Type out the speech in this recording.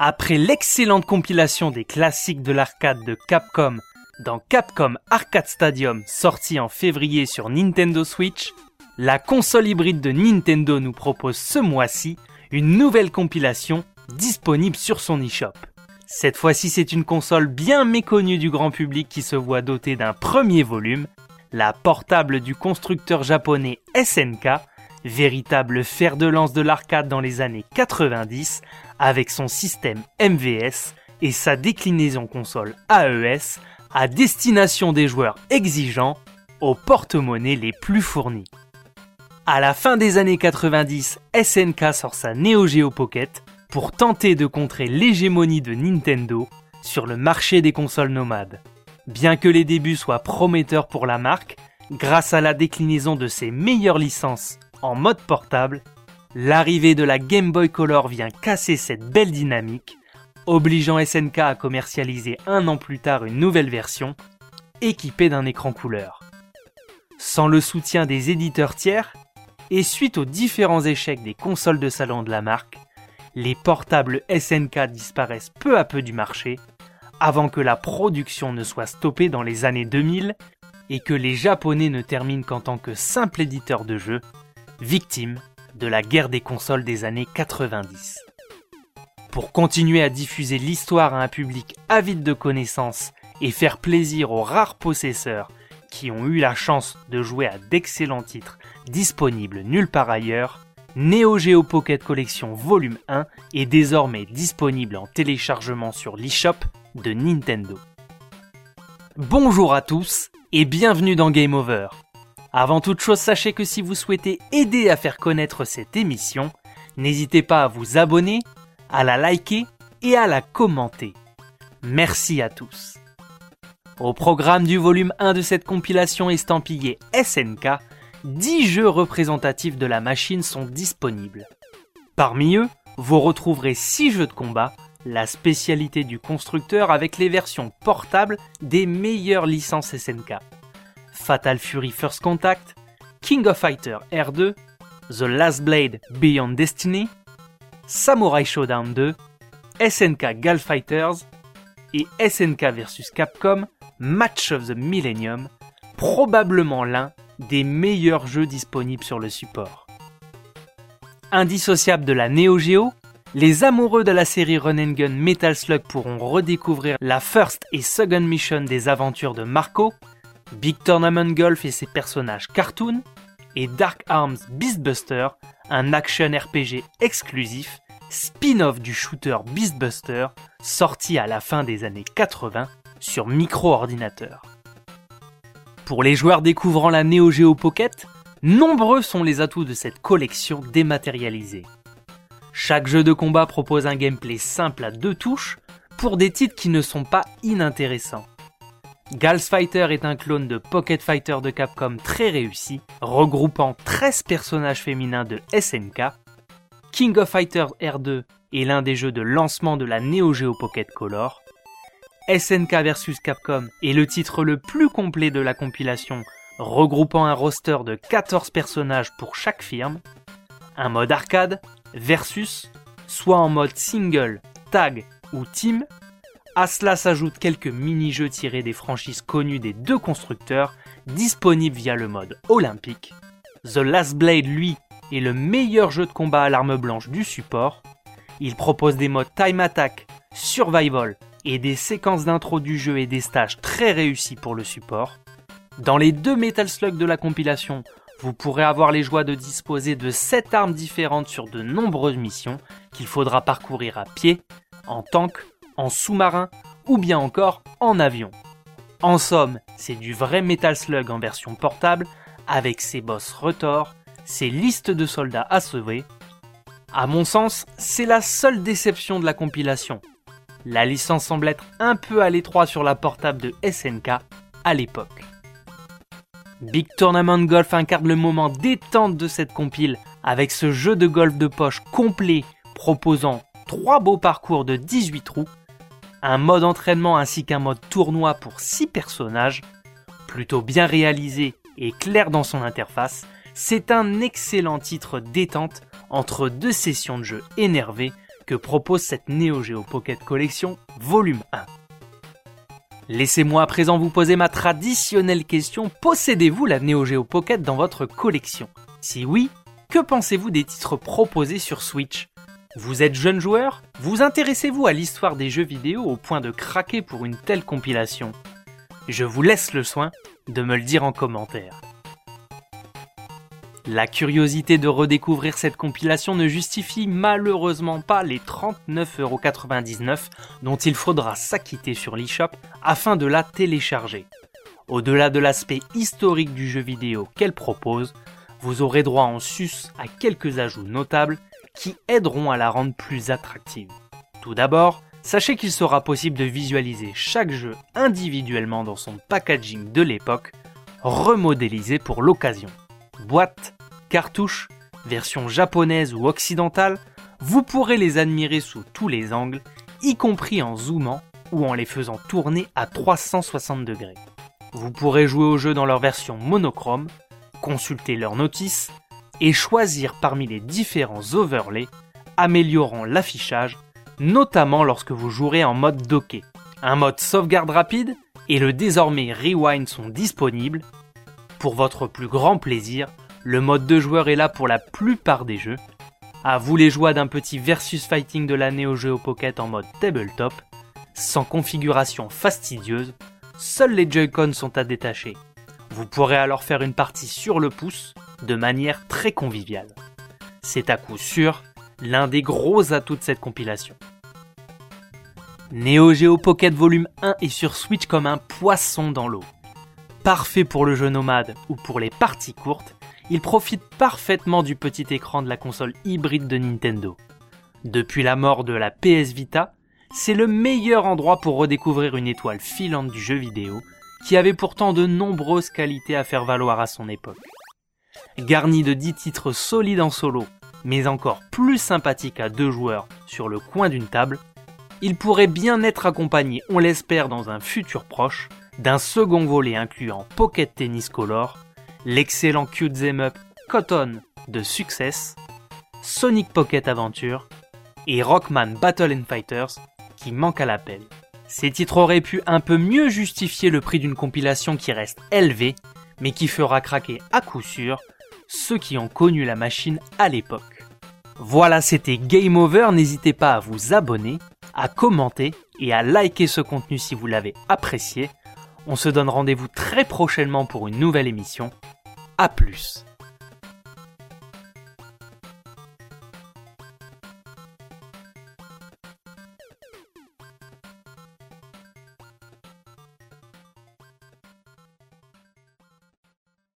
Après l'excellente compilation des classiques de l'arcade de Capcom dans Capcom Arcade Stadium sorti en février sur Nintendo Switch, la console hybride de Nintendo nous propose ce mois-ci une nouvelle compilation disponible sur son eShop. Cette fois-ci c'est une console bien méconnue du grand public qui se voit dotée d'un premier volume, la portable du constructeur japonais SNK, véritable fer de lance de l'arcade dans les années 90 avec son système MVS et sa déclinaison console AES à destination des joueurs exigeants aux porte-monnaies les plus fournis. À la fin des années 90, SNK sort sa Neo Geo Pocket pour tenter de contrer l'hégémonie de Nintendo sur le marché des consoles nomades. Bien que les débuts soient prometteurs pour la marque, grâce à la déclinaison de ses meilleures licences en mode portable, l'arrivée de la Game Boy Color vient casser cette belle dynamique obligeant SNK à commercialiser un an plus tard une nouvelle version, équipée d'un écran couleur. Sans le soutien des éditeurs tiers, et suite aux différents échecs des consoles de salon de la marque, les portables SNK disparaissent peu à peu du marché, avant que la production ne soit stoppée dans les années 2000 et que les Japonais ne terminent qu'en tant que simple éditeur de jeux, victimes de la guerre des consoles des années 90. Pour continuer à diffuser l'histoire à un public avide de connaissances et faire plaisir aux rares possesseurs qui ont eu la chance de jouer à d'excellents titres disponibles nulle part ailleurs, Neo Geo Pocket Collection Volume 1 est désormais disponible en téléchargement sur l'eShop de Nintendo. Bonjour à tous et bienvenue dans Game Over. Avant toute chose, sachez que si vous souhaitez aider à faire connaître cette émission, n'hésitez pas à vous abonner à la liker et à la commenter. Merci à tous. Au programme du volume 1 de cette compilation estampillée SNK, 10 jeux représentatifs de la machine sont disponibles. Parmi eux, vous retrouverez 6 jeux de combat, la spécialité du constructeur avec les versions portables des meilleures licences SNK. Fatal Fury First Contact, King of Fighter R2, The Last Blade Beyond Destiny, Samurai Showdown 2, SNK Gal Fighters et SNK vs Capcom Match of the Millennium, probablement l'un des meilleurs jeux disponibles sur le support. Indissociable de la Neo Geo, les amoureux de la série Run and Gun Metal Slug pourront redécouvrir la first et second mission des aventures de Marco, Big Tournament Golf et ses personnages cartoon, et Dark Arms Beastbuster, un action RPG exclusif, spin-off du shooter Beastbuster, sorti à la fin des années 80 sur micro-ordinateur. Pour les joueurs découvrant la Neo Geo Pocket, nombreux sont les atouts de cette collection dématérialisée. Chaque jeu de combat propose un gameplay simple à deux touches pour des titres qui ne sont pas inintéressants. Gals Fighter est un clone de Pocket Fighter de Capcom très réussi, regroupant 13 personnages féminins de SNK. King of Fighters R2 est l'un des jeux de lancement de la Neo Geo Pocket Color. SNK vs Capcom est le titre le plus complet de la compilation, regroupant un roster de 14 personnages pour chaque firme. Un mode arcade, versus, soit en mode single, tag ou team, à cela s'ajoutent quelques mini-jeux tirés des franchises connues des deux constructeurs, disponibles via le mode olympique. The Last Blade, lui, est le meilleur jeu de combat à l'arme blanche du support. Il propose des modes Time Attack, Survival et des séquences d'intro du jeu et des stages très réussis pour le support. Dans les deux Metal Slug de la compilation, vous pourrez avoir les joies de disposer de 7 armes différentes sur de nombreuses missions qu'il faudra parcourir à pied, en tank en sous-marin ou bien encore en avion. En somme, c'est du vrai Metal Slug en version portable avec ses boss retors, ses listes de soldats à sauver. À mon sens, c'est la seule déception de la compilation. La licence semble être un peu à l'étroit sur la portable de SNK à l'époque. Big Tournament Golf incarne le moment détente de cette compile avec ce jeu de golf de poche complet proposant 3 beaux parcours de 18 trous un mode entraînement ainsi qu'un mode tournoi pour 6 personnages, plutôt bien réalisé et clair dans son interface, c'est un excellent titre détente entre deux sessions de jeu énervées que propose cette Neo Geo Pocket Collection Volume 1. Laissez-moi à présent vous poser ma traditionnelle question. Possédez-vous la Neo Geo Pocket dans votre collection? Si oui, que pensez-vous des titres proposés sur Switch? Vous êtes jeune joueur? Vous intéressez-vous à l'histoire des jeux vidéo au point de craquer pour une telle compilation? Je vous laisse le soin de me le dire en commentaire. La curiosité de redécouvrir cette compilation ne justifie malheureusement pas les 39,99€ dont il faudra s'acquitter sur l'eShop afin de la télécharger. Au-delà de l'aspect historique du jeu vidéo qu'elle propose, vous aurez droit en sus à quelques ajouts notables qui aideront à la rendre plus attractive. Tout d'abord, sachez qu'il sera possible de visualiser chaque jeu individuellement dans son packaging de l'époque, remodélisé pour l'occasion. Boîte, cartouches, version japonaise ou occidentale, vous pourrez les admirer sous tous les angles, y compris en zoomant ou en les faisant tourner à 360 degrés. Vous pourrez jouer au jeu dans leur version monochrome, consulter leurs notices et choisir parmi les différents overlays améliorant l'affichage, notamment lorsque vous jouerez en mode docké. Un mode sauvegarde rapide et le désormais rewind sont disponibles. Pour votre plus grand plaisir, le mode de joueur est là pour la plupart des jeux. À vous les joies d'un petit versus fighting de la Neo Geo Pocket en mode tabletop, sans configuration fastidieuse, seuls les Joy-Con sont à détacher. Vous pourrez alors faire une partie sur le pouce de manière très conviviale. C'est à coup sûr l'un des gros atouts de cette compilation. Neo Geo Pocket Volume 1 est sur Switch comme un poisson dans l'eau. Parfait pour le jeu nomade ou pour les parties courtes, il profite parfaitement du petit écran de la console hybride de Nintendo. Depuis la mort de la PS Vita, c'est le meilleur endroit pour redécouvrir une étoile filante du jeu vidéo qui avait pourtant de nombreuses qualités à faire valoir à son époque. Garni de 10 titres solides en solo, mais encore plus sympathiques à deux joueurs sur le coin d'une table, il pourrait bien être accompagné, on l'espère dans un futur proche, d'un second volet incluant Pocket Tennis Color l'excellent Cute Up Cotton de Success, Sonic Pocket Adventure et Rockman Battle and Fighters qui manque à l'appel. Ces titres auraient pu un peu mieux justifier le prix d'une compilation qui reste élevée, mais qui fera craquer à coup sûr ceux qui ont connu la machine à l'époque. Voilà, c'était Game Over, n'hésitez pas à vous abonner, à commenter et à liker ce contenu si vous l'avez apprécié. On se donne rendez-vous très prochainement pour une nouvelle émission. A plus